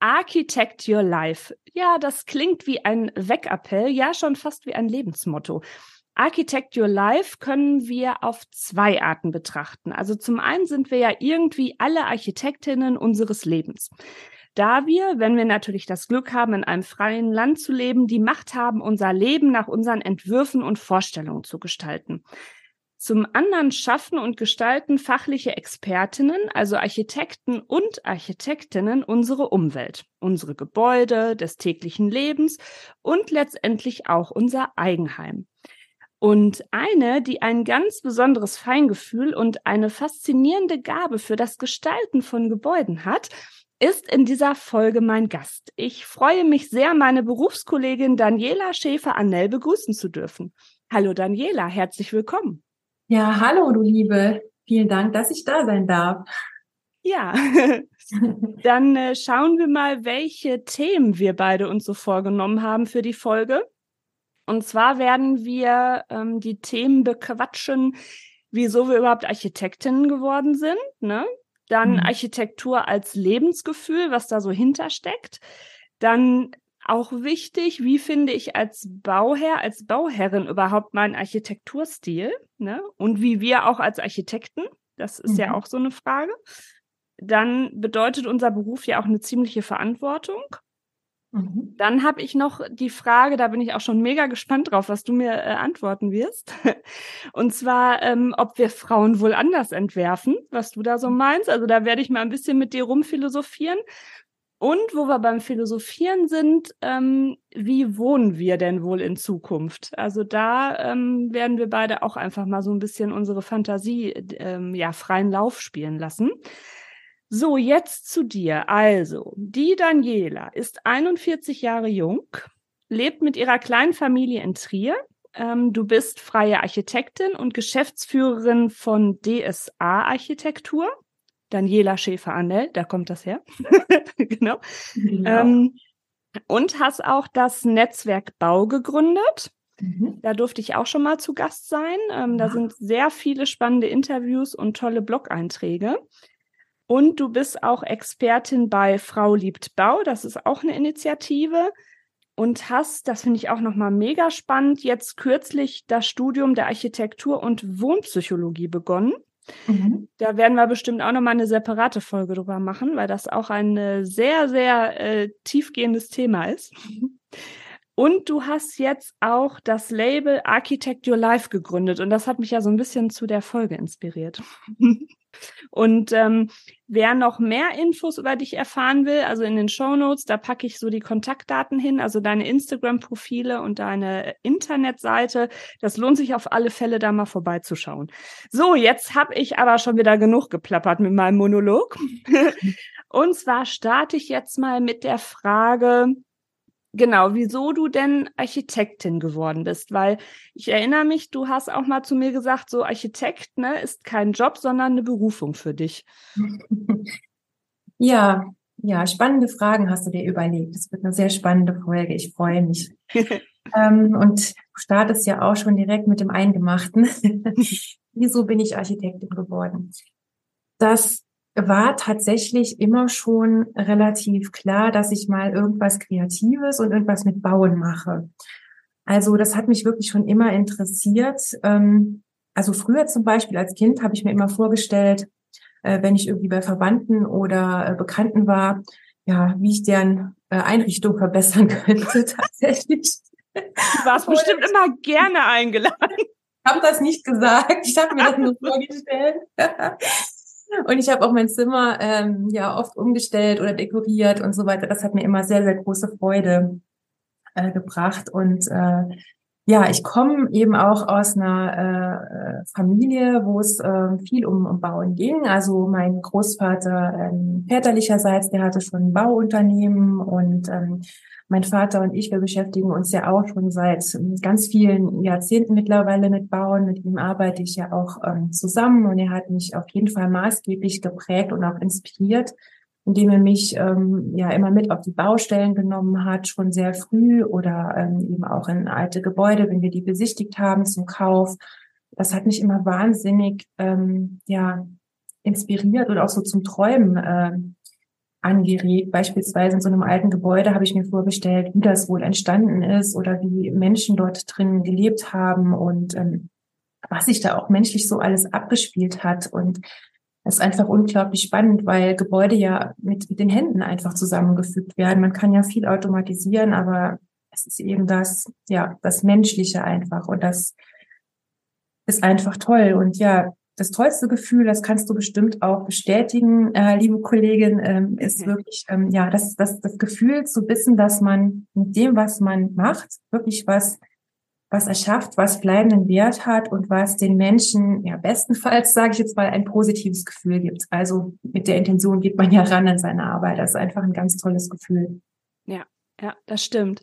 Architect Your Life. Ja, das klingt wie ein Weckappell, ja schon fast wie ein Lebensmotto. Architect Your Life können wir auf zwei Arten betrachten. Also zum einen sind wir ja irgendwie alle Architektinnen unseres Lebens da wir, wenn wir natürlich das Glück haben, in einem freien Land zu leben, die Macht haben, unser Leben nach unseren Entwürfen und Vorstellungen zu gestalten. Zum anderen schaffen und gestalten fachliche Expertinnen, also Architekten und Architektinnen, unsere Umwelt, unsere Gebäude des täglichen Lebens und letztendlich auch unser Eigenheim. Und eine, die ein ganz besonderes Feingefühl und eine faszinierende Gabe für das Gestalten von Gebäuden hat, ist in dieser Folge mein Gast. Ich freue mich sehr, meine Berufskollegin Daniela Schäfer-Annell begrüßen zu dürfen. Hallo Daniela, herzlich willkommen. Ja, hallo du Liebe. Vielen Dank, dass ich da sein darf. Ja, dann äh, schauen wir mal, welche Themen wir beide uns so vorgenommen haben für die Folge. Und zwar werden wir ähm, die Themen bequatschen, wieso wir überhaupt Architektinnen geworden sind, ne? Dann mhm. Architektur als Lebensgefühl, was da so hintersteckt. Dann auch wichtig, wie finde ich als Bauherr, als Bauherrin überhaupt meinen Architekturstil? Ne? Und wie wir auch als Architekten, das ist mhm. ja auch so eine Frage. Dann bedeutet unser Beruf ja auch eine ziemliche Verantwortung. Mhm. Dann habe ich noch die Frage, da bin ich auch schon mega gespannt drauf, was du mir äh, antworten wirst. Und zwar, ähm, ob wir Frauen wohl anders entwerfen, was du da so mhm. meinst. Also da werde ich mal ein bisschen mit dir rumphilosophieren. Und wo wir beim Philosophieren sind, ähm, wie wohnen wir denn wohl in Zukunft? Also da ähm, werden wir beide auch einfach mal so ein bisschen unsere Fantasie ähm, ja freien Lauf spielen lassen. So, jetzt zu dir. Also, die Daniela ist 41 Jahre jung, lebt mit ihrer kleinen Familie in Trier. Ähm, du bist freie Architektin und Geschäftsführerin von DSA Architektur. Daniela Schäfer-Annell, da kommt das her. genau. genau. Ähm, und hast auch das Netzwerk Bau gegründet. Mhm. Da durfte ich auch schon mal zu Gast sein. Ähm, da sind sehr viele spannende Interviews und tolle Blog-Einträge. Und du bist auch Expertin bei Frau liebt Bau. Das ist auch eine Initiative. Und hast, das finde ich auch nochmal mega spannend, jetzt kürzlich das Studium der Architektur und Wohnpsychologie begonnen. Mhm. Da werden wir bestimmt auch nochmal eine separate Folge drüber machen, weil das auch ein äh, sehr, sehr äh, tiefgehendes Thema ist. Und du hast jetzt auch das Label Architect Your Life gegründet. Und das hat mich ja so ein bisschen zu der Folge inspiriert. Und ähm, wer noch mehr Infos über dich erfahren will, also in den Show Notes, da packe ich so die Kontaktdaten hin, also deine Instagram-Profile und deine Internetseite. Das lohnt sich auf alle Fälle, da mal vorbeizuschauen. So, jetzt habe ich aber schon wieder genug geplappert mit meinem Monolog. und zwar starte ich jetzt mal mit der Frage, Genau, wieso du denn Architektin geworden bist, weil ich erinnere mich, du hast auch mal zu mir gesagt, so Architekt, ne, ist kein Job, sondern eine Berufung für dich. Ja, ja, spannende Fragen hast du dir überlegt. Das wird eine sehr spannende Folge. Ich freue mich. ähm, und du startest ja auch schon direkt mit dem Eingemachten. wieso bin ich Architektin geworden? Das war tatsächlich immer schon relativ klar, dass ich mal irgendwas Kreatives und irgendwas mit Bauen mache. Also das hat mich wirklich schon immer interessiert. Ähm, also früher zum Beispiel als Kind habe ich mir immer vorgestellt, äh, wenn ich irgendwie bei Verwandten oder äh, Bekannten war, ja, wie ich deren äh, Einrichtung verbessern könnte tatsächlich. Du warst bestimmt immer gerne eingeladen. Ich habe das nicht gesagt. Ich habe mir das nur vorgestellt. Und ich habe auch mein Zimmer ähm, ja oft umgestellt oder dekoriert und so weiter. Das hat mir immer sehr, sehr große Freude äh, gebracht. Und äh, Ja, ich komme eben auch aus einer äh, Familie, wo es äh, viel um, um Bauen ging. Also mein Großvater ähm, väterlicherseits, der hatte schon ein Bauunternehmen und ähm, mein Vater und ich, wir beschäftigen uns ja auch schon seit ganz vielen Jahrzehnten mittlerweile mit Bauen. Mit ihm arbeite ich ja auch ähm, zusammen und er hat mich auf jeden Fall maßgeblich geprägt und auch inspiriert indem er mich ähm, ja immer mit auf die Baustellen genommen hat, schon sehr früh oder ähm, eben auch in alte Gebäude, wenn wir die besichtigt haben zum Kauf. Das hat mich immer wahnsinnig ähm, ja inspiriert und auch so zum Träumen äh, angeregt. Beispielsweise in so einem alten Gebäude habe ich mir vorgestellt, wie das wohl entstanden ist oder wie Menschen dort drin gelebt haben und ähm, was sich da auch menschlich so alles abgespielt hat. Und das ist einfach unglaublich spannend, weil Gebäude ja mit, mit den Händen einfach zusammengefügt werden. Man kann ja viel automatisieren, aber es ist eben das, ja, das Menschliche einfach und das ist einfach toll. Und ja, das tollste Gefühl, das kannst du bestimmt auch bestätigen, äh, liebe Kollegin, ähm, ist mhm. wirklich, ähm, ja, das, das, das Gefühl zu wissen, dass man mit dem, was man macht, wirklich was was erschafft, was bleibenden Wert hat und was den Menschen, ja, bestenfalls, sage ich jetzt mal, ein positives Gefühl gibt. Also mit der Intention geht man ja ran an seine Arbeit. Das ist einfach ein ganz tolles Gefühl. Ja, ja, das stimmt.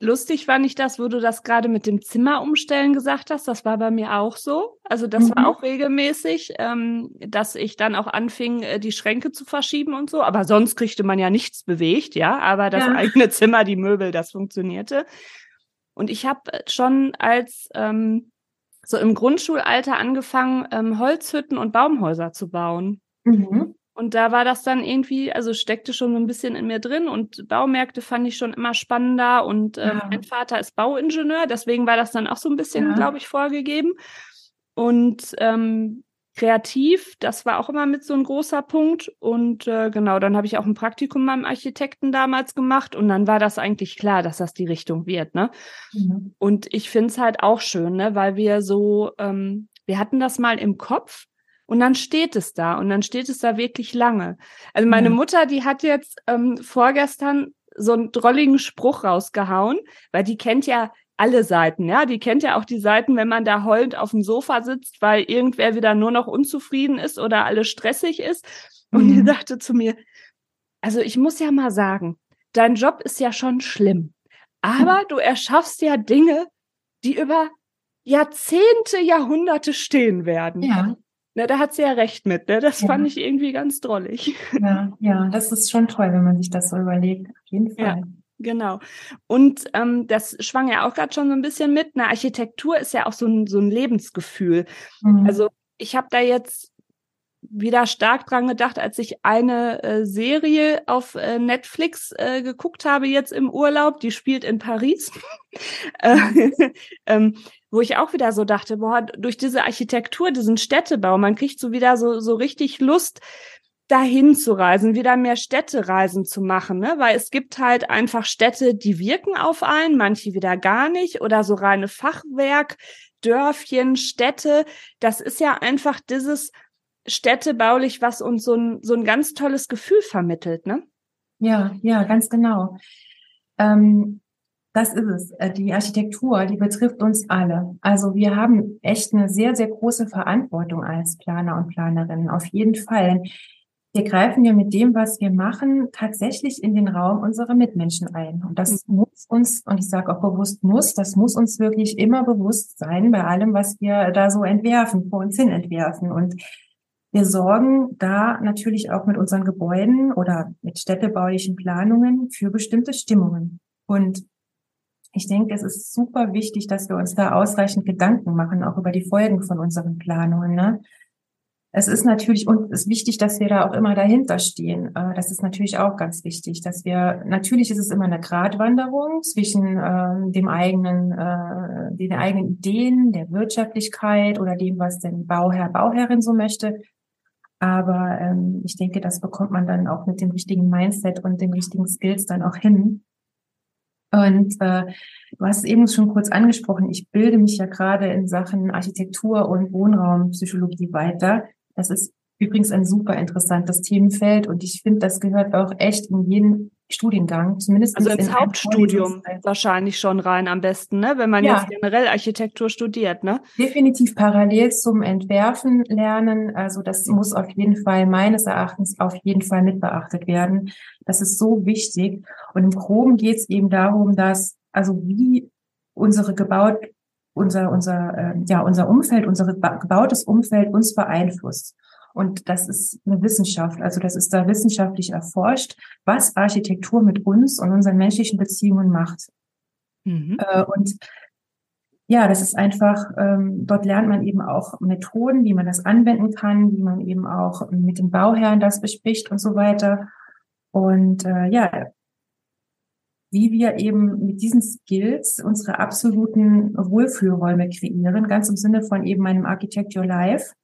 Lustig war nicht das, wo du das gerade mit dem Zimmer umstellen gesagt hast. Das war bei mir auch so. Also das mhm. war auch regelmäßig, ähm, dass ich dann auch anfing, äh, die Schränke zu verschieben und so. Aber sonst kriegte man ja nichts bewegt, ja. Aber das ja. eigene Zimmer, die Möbel, das funktionierte. Und ich habe schon als ähm, so im Grundschulalter angefangen, ähm, Holzhütten und Baumhäuser zu bauen. Mhm. Und da war das dann irgendwie, also steckte schon so ein bisschen in mir drin und Baumärkte fand ich schon immer spannender und ähm, ja. mein Vater ist Bauingenieur, deswegen war das dann auch so ein bisschen, ja. glaube ich, vorgegeben. Und ähm, kreativ, das war auch immer mit so ein großer Punkt. Und äh, genau, dann habe ich auch ein Praktikum beim Architekten damals gemacht und dann war das eigentlich klar, dass das die Richtung wird. Ne? Mhm. Und ich finde es halt auch schön, ne? weil wir so, ähm, wir hatten das mal im Kopf und dann steht es da und dann steht es da wirklich lange. Also meine ja. Mutter, die hat jetzt ähm, vorgestern so einen drolligen Spruch rausgehauen, weil die kennt ja alle Seiten, ja. Die kennt ja auch die Seiten, wenn man da heulend auf dem Sofa sitzt, weil irgendwer wieder nur noch unzufrieden ist oder alles stressig ist. Und mhm. die sagte zu mir, also ich muss ja mal sagen, dein Job ist ja schon schlimm, aber mhm. du erschaffst ja Dinge, die über Jahrzehnte, Jahrhunderte stehen werden. Ja. Na, da hat sie ja recht mit, ne? Das ja. fand ich irgendwie ganz drollig. Ja, ja, das ist schon toll, wenn man sich das so überlegt. Auf jeden Fall. Ja. Genau. Und ähm, das schwang ja auch gerade schon so ein bisschen mit. Eine Architektur ist ja auch so ein, so ein Lebensgefühl. Mhm. Also ich habe da jetzt wieder stark dran gedacht, als ich eine äh, Serie auf äh, Netflix äh, geguckt habe jetzt im Urlaub, die spielt in Paris, äh, ähm, wo ich auch wieder so dachte, boah, durch diese Architektur, diesen Städtebau, man kriegt so wieder so so richtig Lust, dahin zu reisen, wieder mehr Städtereisen zu machen, ne? weil es gibt halt einfach Städte, die wirken auf einen, manche wieder gar nicht oder so reine Fachwerk, Dörfchen, Städte. Das ist ja einfach dieses städtebaulich, was uns so ein, so ein ganz tolles Gefühl vermittelt, ne? Ja, ja, ganz genau. Ähm, das ist es. Äh, die Architektur, die betrifft uns alle. Also wir haben echt eine sehr, sehr große Verantwortung als Planer und Planerinnen. Auf jeden Fall wir greifen ja mit dem, was wir machen, tatsächlich in den Raum unserer Mitmenschen ein. Und das mhm. muss uns, und ich sage auch bewusst muss, das muss uns wirklich immer bewusst sein bei allem, was wir da so entwerfen, vor uns hin entwerfen. Und wir sorgen da natürlich auch mit unseren Gebäuden oder mit städtebaulichen Planungen für bestimmte Stimmungen. Und ich denke, es ist super wichtig, dass wir uns da ausreichend Gedanken machen, auch über die Folgen von unseren Planungen. Ne? Es ist natürlich und es ist wichtig, dass wir da auch immer dahinter stehen. Äh, das ist natürlich auch ganz wichtig, dass wir natürlich ist es immer eine Gratwanderung zwischen äh, dem eigenen, äh, den eigenen Ideen, der Wirtschaftlichkeit oder dem, was denn Bauherr, Bauherrin so möchte. Aber ähm, ich denke, das bekommt man dann auch mit dem richtigen Mindset und den richtigen Skills dann auch hin. Und äh, du hast eben schon kurz angesprochen, ich bilde mich ja gerade in Sachen Architektur und Wohnraumpsychologie weiter. Das ist übrigens ein super interessantes Themenfeld und ich finde, das gehört auch echt in jeden Studiengang, zumindest. Also ins Hauptstudium wahrscheinlich schon rein am besten, ne? wenn man ja. jetzt generell Architektur studiert, ne? Definitiv parallel zum Entwerfen lernen. Also das muss auf jeden Fall meines Erachtens auf jeden Fall mit beachtet werden. Das ist so wichtig. Und im Groben geht es eben darum, dass, also wie unsere gebaut, unser, unser, äh, ja, unser Umfeld, unser gebautes Umfeld uns beeinflusst. Und das ist eine Wissenschaft. Also das ist da wissenschaftlich erforscht, was Architektur mit uns und unseren menschlichen Beziehungen macht. Mhm. Äh, und ja, das ist einfach, ähm, dort lernt man eben auch Methoden, wie man das anwenden kann, wie man eben auch mit den Bauherren das bespricht und so weiter. Und äh, ja, wie wir eben mit diesen Skills unsere absoluten Wohlfühlräume kreieren, ganz im Sinne von eben meinem Architect Your Life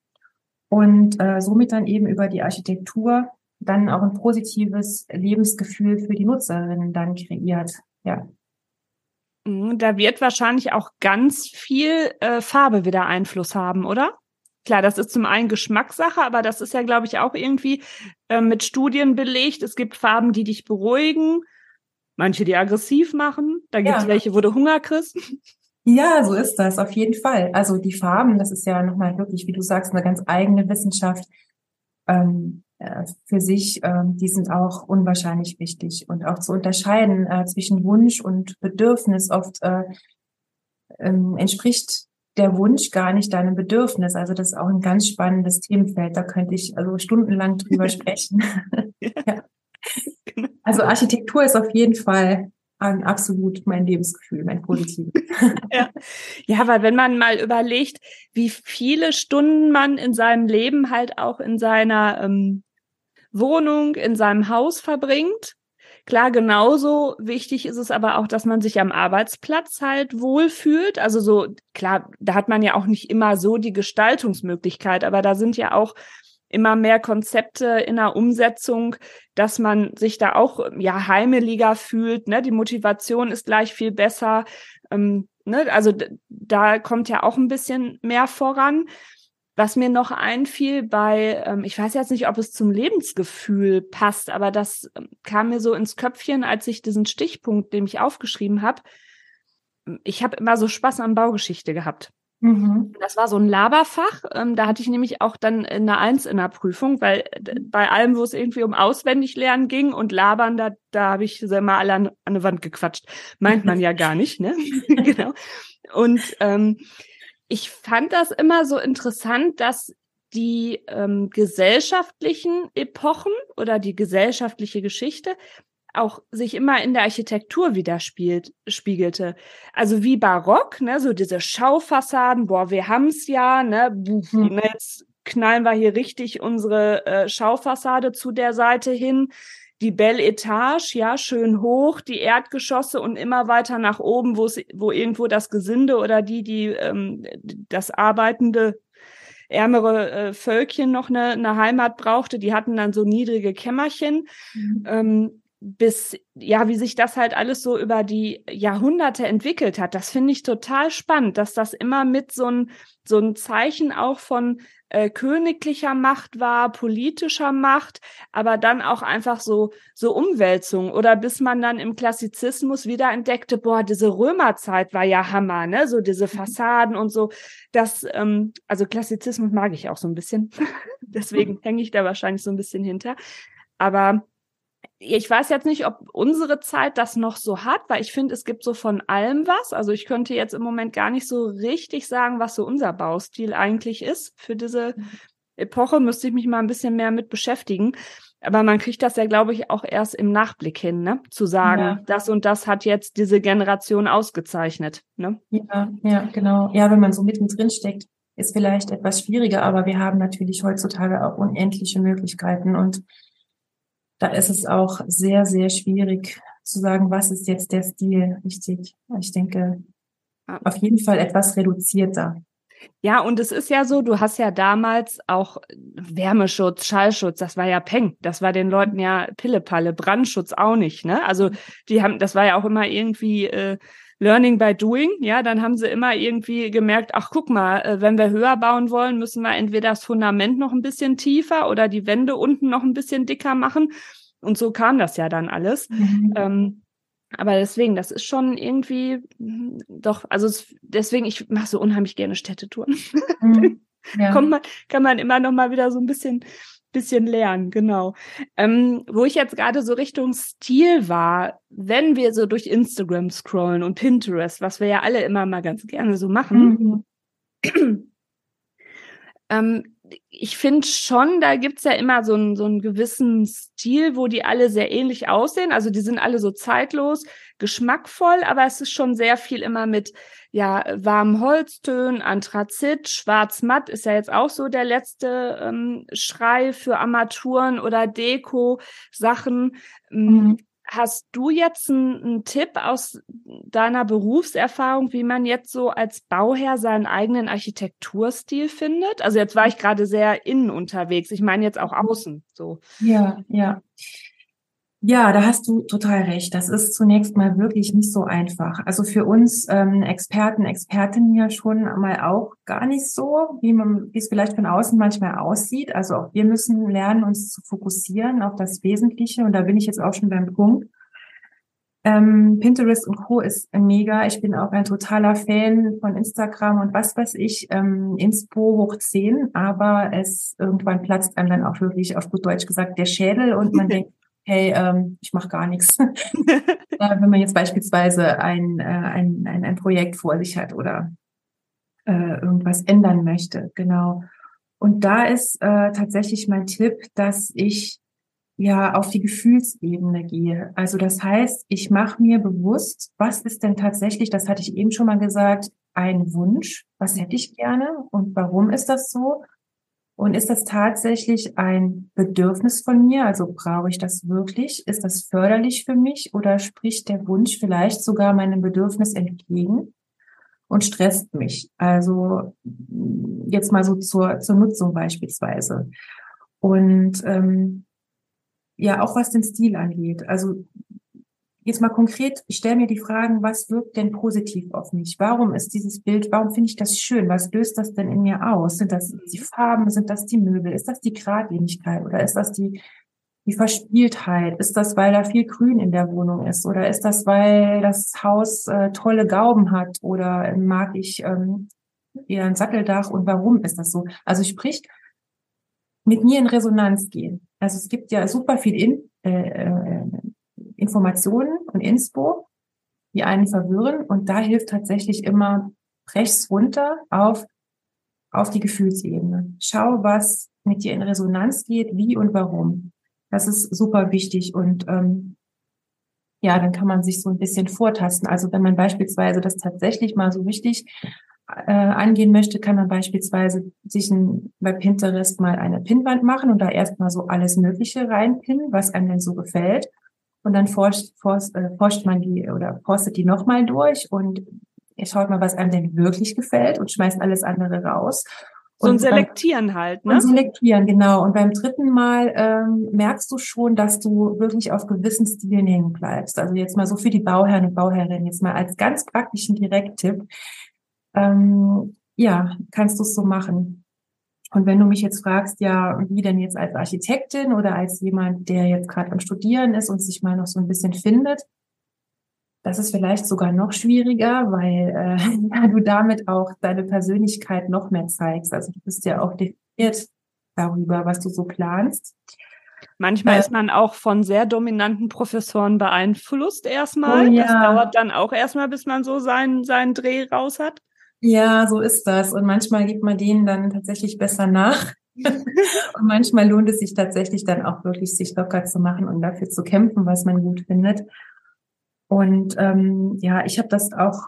und äh, somit dann eben über die Architektur dann auch ein positives Lebensgefühl für die Nutzerinnen dann kreiert. Ja. Mhm, da wird wahrscheinlich auch ganz viel äh, Farbe wieder Einfluss haben, oder? Klar, das ist zum einen Geschmackssache, aber das ist ja, glaube ich, auch irgendwie äh, mit Studien belegt. Es gibt Farben, die dich beruhigen, manche, die aggressiv machen. Da gibt es ja. welche, wo du Hunger kriegst. Ja, so ist das, auf jeden Fall. Also die Farben, das ist ja nochmal wirklich, wie du sagst, eine ganz eigene Wissenschaft ähm, äh, für sich. Ähm, die sind auch unwahrscheinlich wichtig und auch zu unterscheiden äh, zwischen Wunsch und Bedürfnis. Oft äh, ähm, entspricht der Wunsch gar nicht deinem Bedürfnis. Also das ist auch ein ganz spannendes Themenfeld. Da könnte ich also stundenlang drüber sprechen. ja. Genau. Also Architektur ist auf jeden Fall an absolut mein Lebensgefühl, mein positives. ja. ja, weil wenn man mal überlegt, wie viele Stunden man in seinem Leben halt auch in seiner ähm, Wohnung, in seinem Haus verbringt. Klar, genauso wichtig ist es aber auch, dass man sich am Arbeitsplatz halt wohlfühlt. Also so, klar, da hat man ja auch nicht immer so die Gestaltungsmöglichkeit, aber da sind ja auch immer mehr Konzepte in der Umsetzung, dass man sich da auch ja heimeliger fühlt. Ne? Die Motivation ist gleich viel besser. Ähm, ne? Also da kommt ja auch ein bisschen mehr voran. Was mir noch einfiel bei, ähm, ich weiß jetzt nicht, ob es zum Lebensgefühl passt, aber das ähm, kam mir so ins Köpfchen, als ich diesen Stichpunkt, den ich aufgeschrieben habe. Ich habe immer so Spaß an Baugeschichte gehabt. Mhm. Das war so ein Laberfach. Ähm, da hatte ich nämlich auch dann eine Eins in der Prüfung, weil äh, bei allem, wo es irgendwie um Auswendiglernen ging und Labern, da, da habe ich mal alle an, an eine Wand gequatscht. Meint man ja gar nicht, ne? genau. Und ähm, ich fand das immer so interessant, dass die ähm, gesellschaftlichen Epochen oder die gesellschaftliche Geschichte auch sich immer in der Architektur widerspiegelte. Also wie Barock, ne, so diese Schaufassaden, boah, wir haben's ja, ne, mhm. jetzt knallen wir hier richtig unsere äh, Schaufassade zu der Seite hin. Die Belle Etage, ja, schön hoch, die Erdgeschosse und immer weiter nach oben, wo wo irgendwo das Gesinde oder die, die ähm, das arbeitende ärmere äh, Völkchen noch eine, eine Heimat brauchte, die hatten dann so niedrige Kämmerchen. Mhm. Ähm, bis, ja, wie sich das halt alles so über die Jahrhunderte entwickelt hat. Das finde ich total spannend, dass das immer mit so ein, so ein Zeichen auch von äh, königlicher Macht war, politischer Macht, aber dann auch einfach so, so Umwälzung oder bis man dann im Klassizismus wieder entdeckte, boah, diese Römerzeit war ja Hammer, ne, so diese mhm. Fassaden und so. Das, ähm, also Klassizismus mag ich auch so ein bisschen. Deswegen hänge ich da wahrscheinlich so ein bisschen hinter. Aber ich weiß jetzt nicht, ob unsere Zeit das noch so hat, weil ich finde, es gibt so von allem was. Also ich könnte jetzt im Moment gar nicht so richtig sagen, was so unser Baustil eigentlich ist für diese. Epoche. Müsste ich mich mal ein bisschen mehr mit beschäftigen. Aber man kriegt das ja, glaube ich, auch erst im Nachblick hin, ne? Zu sagen, ja. das und das hat jetzt diese Generation ausgezeichnet. Ne? Ja, ja, genau. Ja, wenn man so mittendrin steckt, ist vielleicht etwas schwieriger, aber wir haben natürlich heutzutage auch unendliche Möglichkeiten und da ist es auch sehr, sehr schwierig zu sagen, was ist jetzt der Stil richtig. Ich denke, auf jeden Fall etwas reduzierter. Ja, und es ist ja so, du hast ja damals auch Wärmeschutz, Schallschutz, das war ja Peng. Das war den Leuten ja Pillepalle, Brandschutz auch nicht, ne? Also die haben, das war ja auch immer irgendwie äh, Learning by Doing, ja, dann haben sie immer irgendwie gemerkt, ach guck mal, äh, wenn wir höher bauen wollen, müssen wir entweder das Fundament noch ein bisschen tiefer oder die Wände unten noch ein bisschen dicker machen. und so kam das ja dann alles. Mhm. Ähm, aber deswegen, das ist schon irgendwie hm, doch, also es, deswegen, ich mache so unheimlich gerne Städtetouren. Mhm. Ja. Kommt man, kann man immer noch mal wieder so ein bisschen, bisschen lernen, genau. Ähm, wo ich jetzt gerade so Richtung Stil war, wenn wir so durch Instagram scrollen und Pinterest, was wir ja alle immer mal ganz gerne so machen, mhm. ähm, ich finde schon, da gibt's ja immer so einen, so einen gewissen Stil, wo die alle sehr ähnlich aussehen. Also die sind alle so zeitlos, geschmackvoll, aber es ist schon sehr viel immer mit ja warmen Holztönen, Anthrazit, Schwarz-Matt ist ja jetzt auch so der letzte ähm, Schrei für Armaturen oder Deko-Sachen. Mhm. Hast du jetzt einen Tipp aus deiner Berufserfahrung, wie man jetzt so als Bauherr seinen eigenen Architekturstil findet? Also jetzt war ich gerade sehr innen unterwegs. Ich meine jetzt auch außen so. Ja, ja. Ja, da hast du total recht. Das ist zunächst mal wirklich nicht so einfach. Also für uns ähm, Experten, Expertinnen ja schon mal auch gar nicht so, wie man, wie es vielleicht von außen manchmal aussieht. Also auch wir müssen lernen, uns zu fokussieren auf das Wesentliche. Und da bin ich jetzt auch schon beim Punkt. Ähm, Pinterest und Co. ist mega. Ich bin auch ein totaler Fan von Instagram und was weiß ich, ähm, Inspo hoch 10, aber es irgendwann platzt einem dann auch wirklich auf gut Deutsch gesagt der Schädel und man denkt, hey, ähm, ich mache gar nichts. äh, wenn man jetzt beispielsweise ein, äh, ein, ein, ein Projekt vor sich hat oder äh, irgendwas ändern möchte, genau. Und da ist äh, tatsächlich mein Tipp, dass ich ja auf die Gefühlsebene gehe. Also das heißt, ich mache mir bewusst, was ist denn tatsächlich, das hatte ich eben schon mal gesagt, ein Wunsch, was hätte ich gerne und warum ist das so? Und ist das tatsächlich ein Bedürfnis von mir? Also brauche ich das wirklich? Ist das förderlich für mich oder spricht der Wunsch vielleicht sogar meinem Bedürfnis entgegen und stresst mich? Also jetzt mal so zur, zur Nutzung beispielsweise. Und ähm, ja, auch was den Stil angeht. Also Jetzt mal konkret, ich stelle mir die Fragen, was wirkt denn positiv auf mich? Warum ist dieses Bild, warum finde ich das schön? Was löst das denn in mir aus? Sind das die Farben? Sind das die Möbel? Ist das die Geradlinigkeit? Oder ist das die, die Verspieltheit? Ist das, weil da viel Grün in der Wohnung ist? Oder ist das, weil das Haus äh, tolle Gauben hat? Oder mag ich ähm, eher ein Satteldach? Und warum ist das so? Also sprich, mit mir in Resonanz gehen. Also es gibt ja super viel in, äh, äh Informationen und Inspo, die einen verwirren. Und da hilft tatsächlich immer, brech's runter auf, auf die Gefühlsebene. Schau, was mit dir in Resonanz geht, wie und warum. Das ist super wichtig und ähm, ja, dann kann man sich so ein bisschen vortasten. Also wenn man beispielsweise das tatsächlich mal so richtig äh, angehen möchte, kann man beispielsweise sich ein, bei Pinterest mal eine Pinnwand machen und da erstmal so alles Mögliche reinpinnen, was einem denn so gefällt und dann forscht, forscht, äh, forscht man die oder postet die nochmal durch und schaut mal, was einem denn wirklich gefällt und schmeißt alles andere raus. So ein Selektieren beim, halt, ne? Und selektieren, genau. Und beim dritten Mal ähm, merkst du schon, dass du wirklich auf gewissen Stilen hängen bleibst. Also jetzt mal so für die Bauherren und Bauherrinnen, jetzt mal als ganz praktischen Direkttipp. Ähm, ja, kannst du es so machen. Und wenn du mich jetzt fragst, ja, wie denn jetzt als Architektin oder als jemand, der jetzt gerade am Studieren ist und sich mal noch so ein bisschen findet, das ist vielleicht sogar noch schwieriger, weil äh, du damit auch deine Persönlichkeit noch mehr zeigst. Also du bist ja auch definiert darüber, was du so planst. Manchmal äh, ist man auch von sehr dominanten Professoren beeinflusst erstmal. Oh, ja. Das dauert dann auch erstmal, bis man so seinen, seinen Dreh raus hat. Ja, so ist das. Und manchmal gibt man denen dann tatsächlich besser nach. und manchmal lohnt es sich tatsächlich dann auch wirklich, sich locker zu machen und dafür zu kämpfen, was man gut findet. Und ähm, ja, ich habe das auch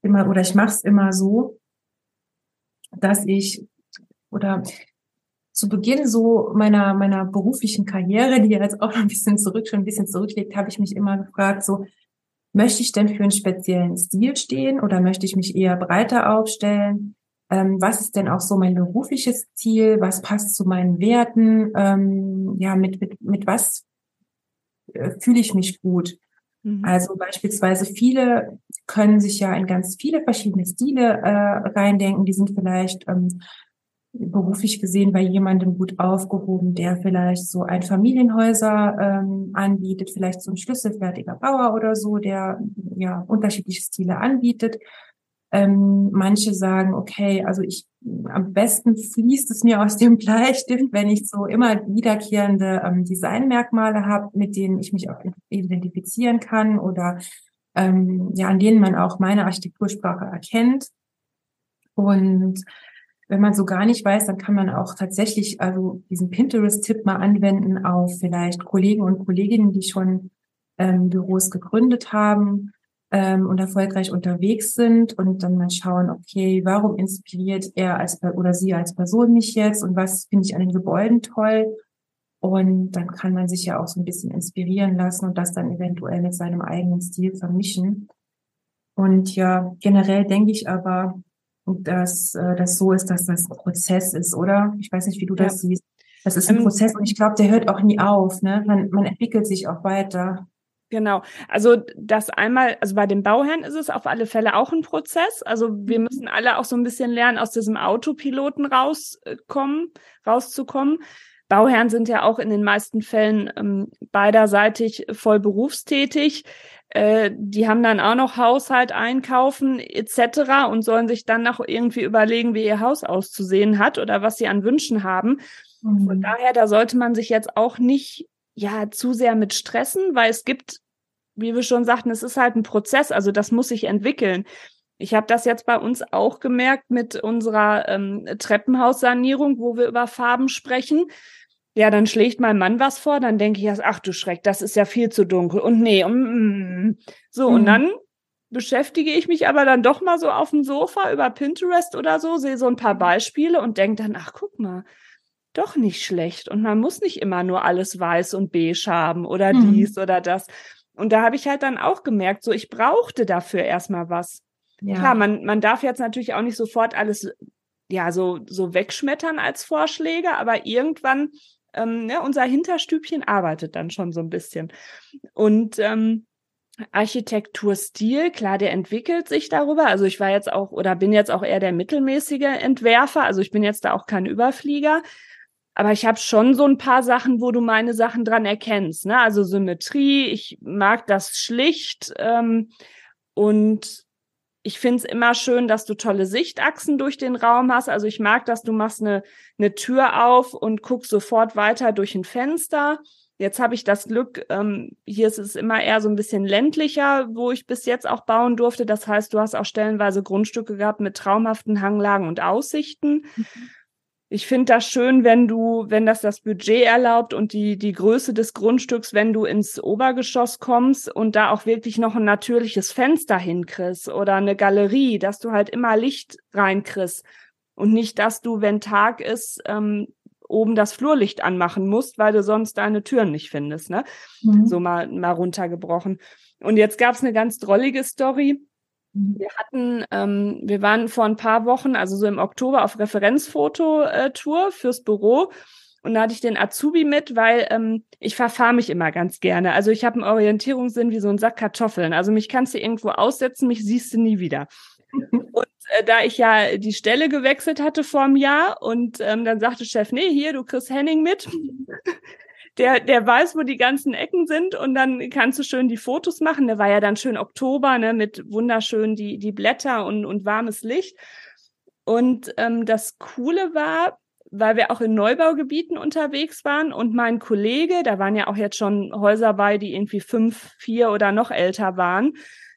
immer oder ich mache es immer so, dass ich oder zu Beginn so meiner meiner beruflichen Karriere, die jetzt auch noch ein bisschen zurück schon ein bisschen zurückliegt, habe ich mich immer gefragt, so möchte ich denn für einen speziellen Stil stehen oder möchte ich mich eher breiter aufstellen? Ähm, was ist denn auch so mein berufliches Ziel? Was passt zu meinen Werten? Ähm, ja, mit, mit, mit was äh, fühle ich mich gut? Mhm. Also beispielsweise viele können sich ja in ganz viele verschiedene Stile äh, reindenken. Die sind vielleicht ähm, beruflich gesehen bei jemandem gut aufgehoben, der vielleicht so ein Familienhäuser ähm, anbietet, vielleicht so ein schlüsselfertiger Bauer oder so, der ja unterschiedliche Stile anbietet. Ähm, manche sagen, okay, also ich am besten fließt es mir aus dem Bleistift, wenn ich so immer wiederkehrende ähm, Designmerkmale habe, mit denen ich mich auch identifizieren kann oder ähm, ja, an denen man auch meine Architektursprache erkennt. Und wenn man so gar nicht weiß, dann kann man auch tatsächlich also diesen Pinterest-Tipp mal anwenden auf vielleicht Kollegen und Kolleginnen, die schon ähm, Büros gegründet haben ähm, und erfolgreich unterwegs sind und dann mal schauen, okay, warum inspiriert er als oder sie als Person mich jetzt und was finde ich an den Gebäuden toll? Und dann kann man sich ja auch so ein bisschen inspirieren lassen und das dann eventuell mit seinem eigenen Stil vermischen. Und ja, generell denke ich aber, dass äh, das so ist, dass das ein Prozess ist, oder? Ich weiß nicht, wie du ja. das siehst. Das ist ein ähm, Prozess und ich glaube, der hört auch nie auf. Ne? Man, man entwickelt sich auch weiter. Genau. Also das einmal, also bei den Bauherren ist es auf alle Fälle auch ein Prozess. Also wir mhm. müssen alle auch so ein bisschen lernen, aus diesem Autopiloten rauskommen, rauszukommen. Bauherren sind ja auch in den meisten Fällen ähm, beiderseitig voll berufstätig. Äh, die haben dann auch noch Haushalt einkaufen etc. und sollen sich dann noch irgendwie überlegen, wie ihr Haus auszusehen hat oder was sie an Wünschen haben. Mhm. Von daher, da sollte man sich jetzt auch nicht ja zu sehr mit stressen, weil es gibt, wie wir schon sagten, es ist halt ein Prozess, also das muss sich entwickeln. Ich habe das jetzt bei uns auch gemerkt mit unserer ähm, Treppenhaussanierung, wo wir über Farben sprechen. Ja, dann schlägt mein Mann was vor, dann denke ich, ach du Schreck, das ist ja viel zu dunkel und nee, mm. so mhm. und dann beschäftige ich mich aber dann doch mal so auf dem Sofa über Pinterest oder so, sehe so ein paar Beispiele und denke dann, ach guck mal, doch nicht schlecht. Und man muss nicht immer nur alles weiß und beige haben oder mhm. dies oder das. Und da habe ich halt dann auch gemerkt, so ich brauchte dafür erstmal was. Ja. Klar, man, man darf jetzt natürlich auch nicht sofort alles ja so, so wegschmettern als Vorschläge, aber irgendwann, ähm, ne, unser Hinterstübchen arbeitet dann schon so ein bisschen. Und ähm, Architekturstil, klar, der entwickelt sich darüber. Also ich war jetzt auch oder bin jetzt auch eher der mittelmäßige Entwerfer. Also ich bin jetzt da auch kein Überflieger. Aber ich habe schon so ein paar Sachen, wo du meine Sachen dran erkennst. Ne? Also Symmetrie, ich mag das schlicht. Ähm, und ich finde es immer schön, dass du tolle Sichtachsen durch den Raum hast. Also ich mag, dass du machst eine, eine Tür auf und guckst sofort weiter durch ein Fenster. Jetzt habe ich das Glück, ähm, hier ist es immer eher so ein bisschen ländlicher, wo ich bis jetzt auch bauen durfte. Das heißt, du hast auch stellenweise Grundstücke gehabt mit traumhaften Hanglagen und Aussichten. Mhm ich finde das schön, wenn du, wenn das das Budget erlaubt und die, die Größe des Grundstücks, wenn du ins Obergeschoss kommst und da auch wirklich noch ein natürliches Fenster hinkriegst oder eine Galerie, dass du halt immer Licht reinkriegst und nicht, dass du, wenn Tag ist, ähm, oben das Flurlicht anmachen musst, weil du sonst deine Türen nicht findest, ne? Mhm. So mal, mal runtergebrochen. Und jetzt gab's eine ganz drollige Story wir hatten, ähm, wir waren vor ein paar Wochen, also so im Oktober, auf Referenzfototour fürs Büro. Und da hatte ich den Azubi mit, weil ähm, ich verfahre mich immer ganz gerne. Also ich habe einen Orientierungssinn wie so ein Sack Kartoffeln. Also mich kannst du irgendwo aussetzen, mich siehst du nie wieder. Und äh, da ich ja die Stelle gewechselt hatte vor einem Jahr und ähm, dann sagte Chef, nee, hier, du kriegst Henning mit der, der weiß, wo die ganzen Ecken sind und dann kannst du schön die Fotos machen. Der war ja dann schön Oktober, ne, mit wunderschön die, die Blätter und, und warmes Licht. Und ähm, das Coole war, weil wir auch in Neubaugebieten unterwegs waren und mein Kollege, da waren ja auch jetzt schon Häuser bei, die irgendwie fünf, vier oder noch älter waren,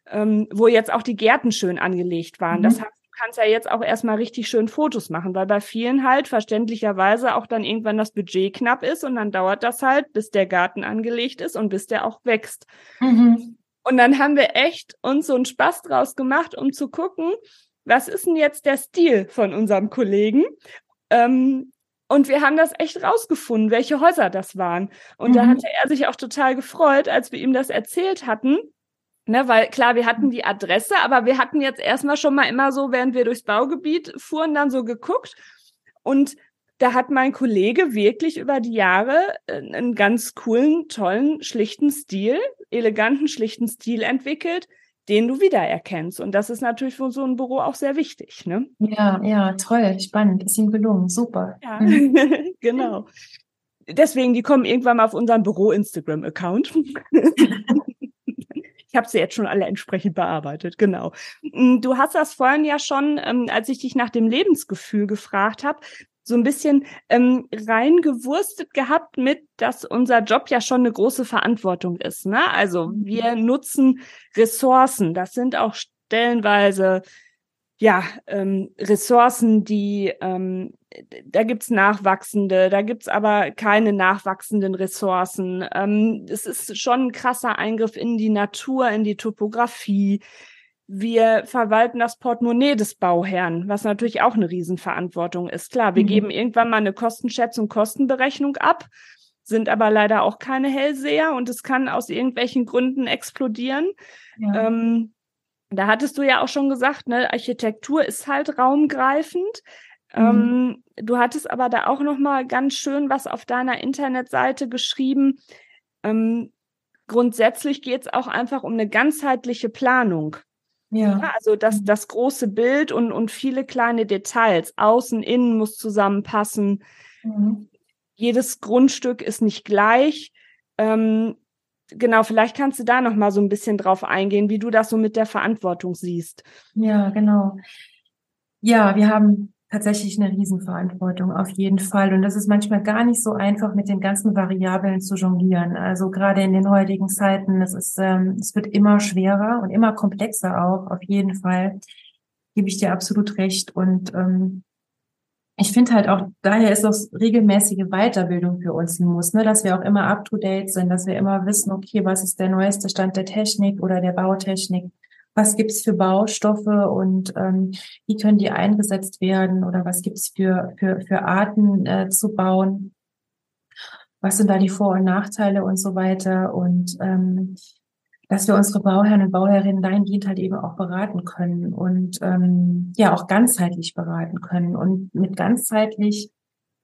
ähm, wo jetzt auch die Gärten schön angelegt waren. Mhm. Das heißt, kannst ja jetzt auch erstmal richtig schön Fotos machen, weil bei vielen halt verständlicherweise auch dann irgendwann das Budget knapp ist und dann dauert das halt, bis der Garten angelegt ist und bis der auch wächst. Mhm. Und dann haben wir echt uns so einen Spaß draus gemacht, um zu gucken, was ist denn jetzt der Stil von unserem Kollegen? Ähm, und wir haben das echt rausgefunden, welche Häuser das waren. Und mhm. da hatte er sich auch total gefreut, als wir ihm das erzählt hatten, Ne, weil klar, wir hatten die Adresse, aber wir hatten jetzt erstmal schon mal immer so, während wir durchs Baugebiet fuhren, dann so geguckt. Und da hat mein Kollege wirklich über die Jahre äh, einen ganz coolen, tollen, schlichten Stil, eleganten, schlichten Stil entwickelt, den du wiedererkennst. Und das ist natürlich für so ein Büro auch sehr wichtig. Ne? Ja, ja, toll, spannend, ist ihm gelungen, super. Ja, mhm. genau. Deswegen, die kommen irgendwann mal auf unseren Büro-Instagram-Account. Ich habe sie jetzt schon alle entsprechend bearbeitet, genau. Mm, du hast das vorhin ja schon, ähm, als ich dich nach dem Lebensgefühl gefragt habe, so ein bisschen ähm, reingewurstet gehabt mit, dass unser Job ja schon eine große Verantwortung ist. Ne? Also mhm. wir nutzen Ressourcen. Das sind auch stellenweise ja ähm, Ressourcen, die ähm, da gibt's nachwachsende, da gibt's aber keine nachwachsenden Ressourcen. Ähm, es ist schon ein krasser Eingriff in die Natur, in die Topografie. Wir verwalten das Portemonnaie des Bauherrn, was natürlich auch eine Riesenverantwortung ist. Klar, wir mhm. geben irgendwann mal eine Kostenschätzung, Kostenberechnung ab, sind aber leider auch keine Hellseher und es kann aus irgendwelchen Gründen explodieren. Ja. Ähm, da hattest du ja auch schon gesagt, ne, Architektur ist halt raumgreifend. Mhm. Ähm, du hattest aber da auch noch mal ganz schön was auf deiner Internetseite geschrieben. Ähm, grundsätzlich geht es auch einfach um eine ganzheitliche Planung. Ja. ja. Also das, mhm. das große Bild und, und viele kleine Details. Außen, innen muss zusammenpassen. Mhm. Jedes Grundstück ist nicht gleich. Ähm, genau, vielleicht kannst du da noch mal so ein bisschen drauf eingehen, wie du das so mit der Verantwortung siehst. Ja, genau. Ja, wir haben tatsächlich eine Riesenverantwortung, auf jeden Fall. Und das ist manchmal gar nicht so einfach, mit den ganzen Variablen zu jonglieren. Also gerade in den heutigen Zeiten, es ist, ähm, es wird immer schwerer und immer komplexer auch, auf jeden Fall. Gebe ich dir absolut recht. Und ähm, ich finde halt auch, daher ist auch regelmäßige Weiterbildung für uns ein Muss, ne? dass wir auch immer up to date sind, dass wir immer wissen, okay, was ist der neueste Stand der Technik oder der Bautechnik? Was gibt's für Baustoffe und ähm, wie können die eingesetzt werden oder was gibt's für, für, für Arten äh, zu bauen? Was sind da die Vor- und Nachteile und so weiter? Und ähm, dass wir unsere Bauherren und Bauherrinnen dahingehend halt eben auch beraten können und ähm, ja auch ganzheitlich beraten können. Und mit ganzheitlich,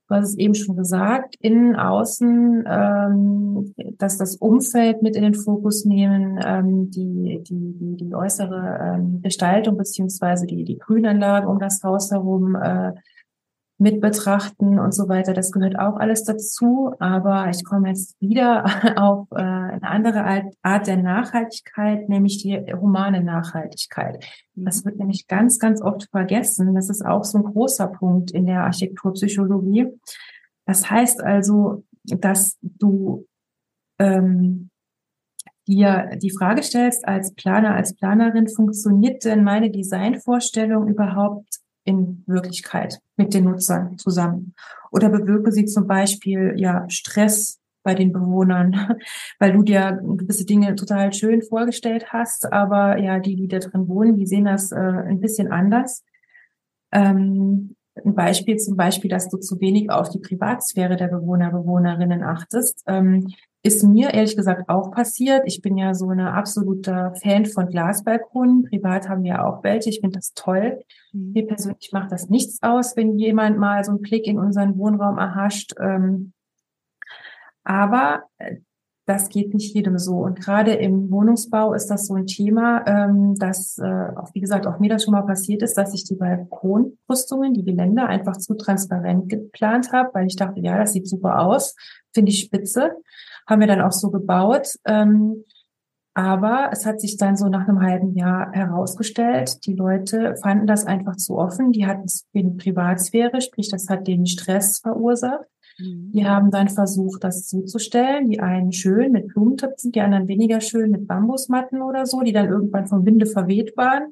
du hast es eben schon gesagt, innen, außen, ähm, dass das Umfeld mit in den Fokus nehmen, ähm, die, die, die, die äußere ähm, Gestaltung beziehungsweise die, die Grünanlagen um das Haus herum äh, mit betrachten und so weiter. Das gehört auch alles dazu. Aber ich komme jetzt wieder auf äh, eine andere Art der Nachhaltigkeit, nämlich die humane Nachhaltigkeit. Das wird nämlich ganz, ganz oft vergessen. Das ist auch so ein großer Punkt in der Architekturpsychologie. Das heißt also, dass du ähm, dir die Frage stellst als Planer, als Planerin, funktioniert denn meine Designvorstellung überhaupt in Wirklichkeit mit den Nutzern zusammen? Oder bewirke sie zum Beispiel ja Stress bei den Bewohnern, weil du dir gewisse Dinge total schön vorgestellt hast, aber ja, die, die da drin wohnen, die sehen das äh, ein bisschen anders. Ähm, ein Beispiel zum Beispiel, dass du zu wenig auf die Privatsphäre der Bewohner, Bewohnerinnen achtest. Ähm, ist mir ehrlich gesagt auch passiert. Ich bin ja so eine absoluter Fan von Glasbalkonen. Privat haben wir auch welche. Ich finde das toll. Mhm. Mir persönlich macht das nichts aus, wenn jemand mal so einen Blick in unseren Wohnraum erhascht. Ähm, aber äh, das geht nicht jedem so. Und gerade im Wohnungsbau ist das so ein Thema, ähm, dass, äh, auch wie gesagt, auch mir das schon mal passiert ist, dass ich die Balkonbrüstungen, die Geländer einfach zu transparent geplant habe, weil ich dachte, ja, das sieht super aus, finde ich spitze. Haben wir dann auch so gebaut. Ähm, aber es hat sich dann so nach einem halben Jahr herausgestellt, die Leute fanden das einfach zu offen. Die hatten es in Privatsphäre, sprich, das hat den Stress verursacht. Mhm. Die haben dann versucht, das zuzustellen. Die einen schön mit Blumentöpfen, die anderen weniger schön mit Bambusmatten oder so, die dann irgendwann vom Winde verweht waren.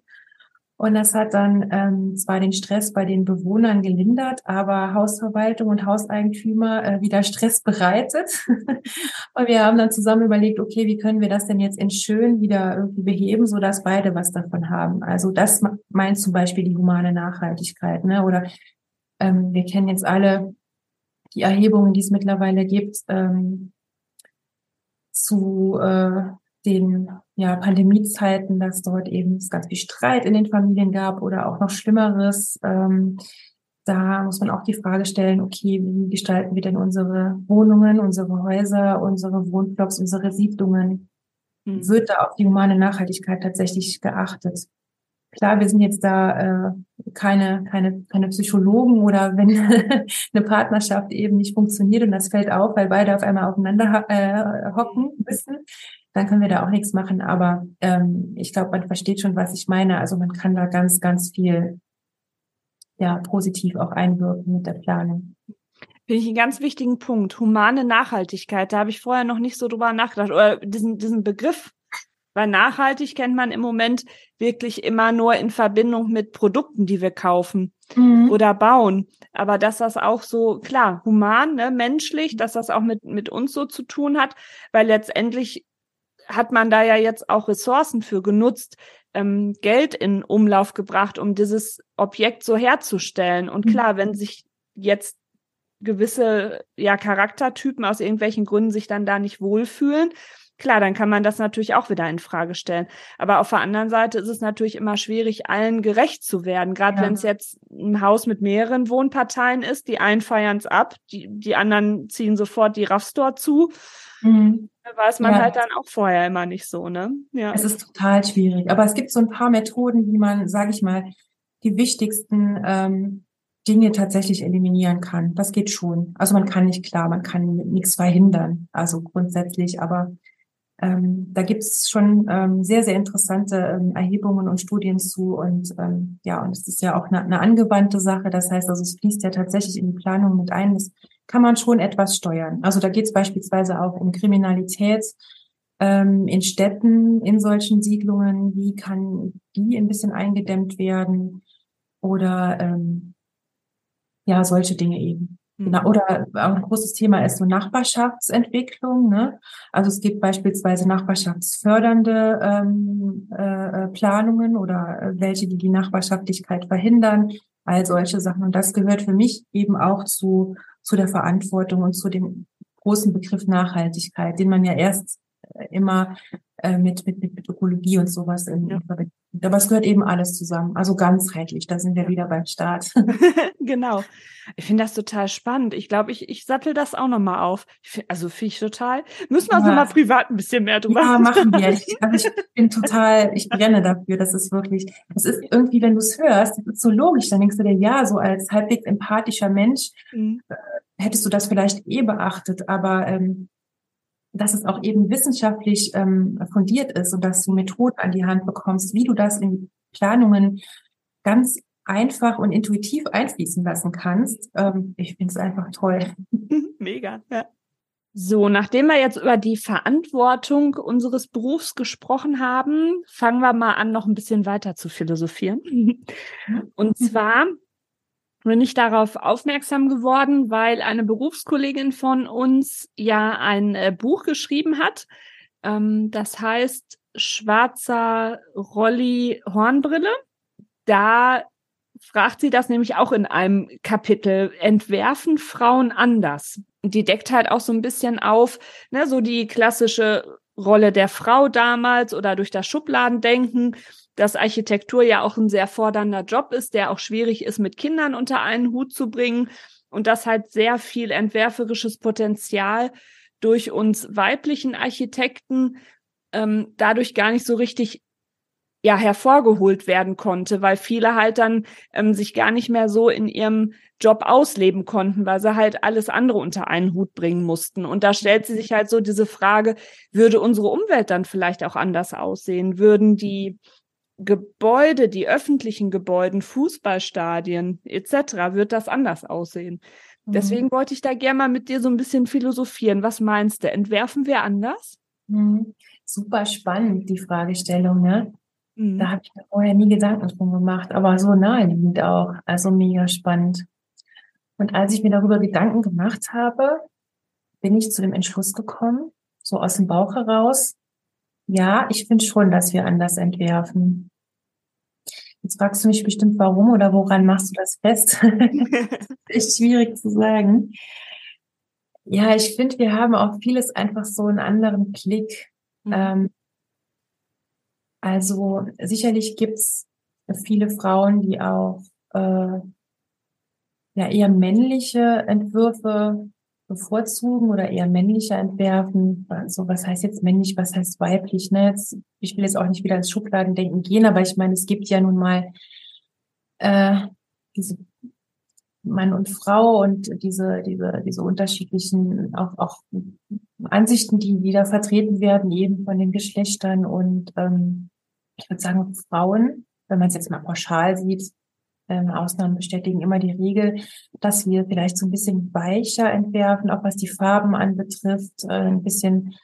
Und das hat dann ähm, zwar den Stress bei den Bewohnern gelindert, aber Hausverwaltung und Hauseigentümer äh, wieder Stress bereitet. und wir haben dann zusammen überlegt, okay, wie können wir das denn jetzt in schön wieder irgendwie beheben, so dass beide was davon haben. Also das meint zum Beispiel die humane Nachhaltigkeit. Ne? Oder ähm, wir kennen jetzt alle die Erhebungen, die es mittlerweile gibt, ähm, zu äh, den ja, Pandemiezeiten, dass dort eben ganz viel Streit in den Familien gab oder auch noch Schlimmeres. Ähm, da muss man auch die Frage stellen, okay, wie gestalten wir denn unsere Wohnungen, unsere Häuser, unsere Wohnblocks, unsere Siedlungen mhm. wird da auf die humane Nachhaltigkeit tatsächlich geachtet. Klar, wir sind jetzt da äh, keine, keine, keine Psychologen oder wenn eine Partnerschaft eben nicht funktioniert und das fällt auf, weil beide auf einmal aufeinander äh, hocken müssen, dann können wir da auch nichts machen. Aber ähm, ich glaube, man versteht schon, was ich meine. Also man kann da ganz, ganz viel ja, positiv auch einwirken mit der Planung. Finde ich einen ganz wichtigen Punkt. Humane Nachhaltigkeit. Da habe ich vorher noch nicht so drüber nachgedacht. Oder diesen, diesen Begriff. Weil nachhaltig kennt man im Moment wirklich immer nur in Verbindung mit Produkten, die wir kaufen mhm. oder bauen. Aber dass das auch so, klar, human, ne, menschlich, dass das auch mit, mit uns so zu tun hat, weil letztendlich hat man da ja jetzt auch Ressourcen für genutzt, ähm, Geld in Umlauf gebracht, um dieses Objekt so herzustellen. Und mhm. klar, wenn sich jetzt gewisse ja Charaktertypen aus irgendwelchen Gründen sich dann da nicht wohlfühlen, klar, dann kann man das natürlich auch wieder in Frage stellen. Aber auf der anderen Seite ist es natürlich immer schwierig, allen gerecht zu werden. Gerade ja. wenn es jetzt ein Haus mit mehreren Wohnparteien ist, die einen feiern es ab, die, die anderen ziehen sofort die Raffstore zu. Mhm. Weiß man ja. halt dann auch vorher immer nicht so, ne? Ja. Es ist total schwierig. Aber es gibt so ein paar Methoden, wie man, sage ich mal, die wichtigsten ähm, Dinge tatsächlich eliminieren kann. Das geht schon. Also man kann nicht klar, man kann nichts verhindern. Also grundsätzlich, aber ähm, da gibt es schon ähm, sehr, sehr interessante ähm, Erhebungen und Studien zu. Und ähm, ja, und es ist ja auch eine, eine angewandte Sache. Das heißt, also es fließt ja tatsächlich in die Planung mit ein. Das kann man schon etwas steuern. Also da geht es beispielsweise auch um Kriminalität ähm, in Städten, in solchen Siedlungen. Wie kann die ein bisschen eingedämmt werden? Oder ähm, ja, solche Dinge eben. Genau. Mhm. Oder auch ein großes Thema ist so Nachbarschaftsentwicklung. Ne? Also es gibt beispielsweise nachbarschaftsfördernde ähm, äh, Planungen oder äh, welche, die die Nachbarschaftlichkeit verhindern. All solche Sachen. Und das gehört für mich eben auch zu, zu der Verantwortung und zu dem großen Begriff Nachhaltigkeit, den man ja erst äh, immer äh, mit, mit, mit Ökologie und sowas in, ja. Verbindung aber es gehört eben alles zusammen. Also ganzheitlich, da sind wir wieder beim Start. genau. Ich finde das total spannend. Ich glaube, ich, ich sattel das auch nochmal auf. Find, also finde ich total. Müssen wir uns ja. nochmal privat ein bisschen mehr drüber Ja, machen wir. Ich, also ich bin total, ich brenne dafür. Das ist wirklich, das ist irgendwie, wenn du es hörst, das ist so logisch. Dann denkst du dir, ja, so als halbwegs empathischer Mensch mhm. Äh, hättest du das vielleicht eh beachtet. Aber ähm, dass es auch eben wissenschaftlich ähm, fundiert ist und dass du Methoden an die Hand bekommst, wie du das in Planungen ganz einfach und intuitiv einfließen lassen kannst. Ähm, ich finde es einfach toll. Mega, ja. So, nachdem wir jetzt über die Verantwortung unseres Berufs gesprochen haben, fangen wir mal an, noch ein bisschen weiter zu philosophieren. Und zwar bin ich darauf aufmerksam geworden, weil eine Berufskollegin von uns ja ein äh, Buch geschrieben hat. Ähm, das heißt Schwarzer Rolli Hornbrille. Da fragt sie das nämlich auch in einem Kapitel. Entwerfen Frauen anders? Die deckt halt auch so ein bisschen auf, ne, so die klassische Rolle der Frau damals oder durch das Schubladendenken dass Architektur ja auch ein sehr fordernder Job ist, der auch schwierig ist, mit Kindern unter einen Hut zu bringen und dass halt sehr viel entwerferisches Potenzial durch uns weiblichen Architekten ähm, dadurch gar nicht so richtig ja hervorgeholt werden konnte, weil viele halt dann ähm, sich gar nicht mehr so in ihrem Job ausleben konnten, weil sie halt alles andere unter einen Hut bringen mussten. Und da stellt sie sich halt so diese Frage, würde unsere Umwelt dann vielleicht auch anders aussehen? Würden die Gebäude, die öffentlichen Gebäuden, Fußballstadien etc., wird das anders aussehen. Mhm. Deswegen wollte ich da gerne mal mit dir so ein bisschen philosophieren. Was meinst du? Entwerfen wir anders? Mhm. Super spannend, die Fragestellung, ne? Mhm. Da habe ich mir vorher nie Gedanken drum gemacht, aber so naheliegend auch. Also mega spannend. Und als ich mir darüber Gedanken gemacht habe, bin ich zu dem Entschluss gekommen, so aus dem Bauch heraus, ja, ich finde schon, dass wir anders entwerfen. Jetzt fragst du mich bestimmt, warum oder woran machst du das fest? Echt schwierig zu sagen. Ja, ich finde, wir haben auch vieles einfach so einen anderen Blick. Mhm. Ähm, also sicherlich gibt's viele Frauen, die auch äh, ja eher männliche Entwürfe bevorzugen oder eher männlicher entwerfen. Also was heißt jetzt männlich, was heißt weiblich? Ne? Jetzt, ich will jetzt auch nicht wieder ins Schubladendenken gehen, aber ich meine, es gibt ja nun mal äh, diese Mann und Frau und diese, diese, diese unterschiedlichen auch, auch Ansichten, die wieder vertreten werden, eben von den Geschlechtern und ähm, ich würde sagen, Frauen, wenn man es jetzt mal pauschal sieht, ähm, Ausnahmen bestätigen immer die Regel, dass wir vielleicht so ein bisschen weicher entwerfen, auch was die Farben anbetrifft, äh, ein bisschen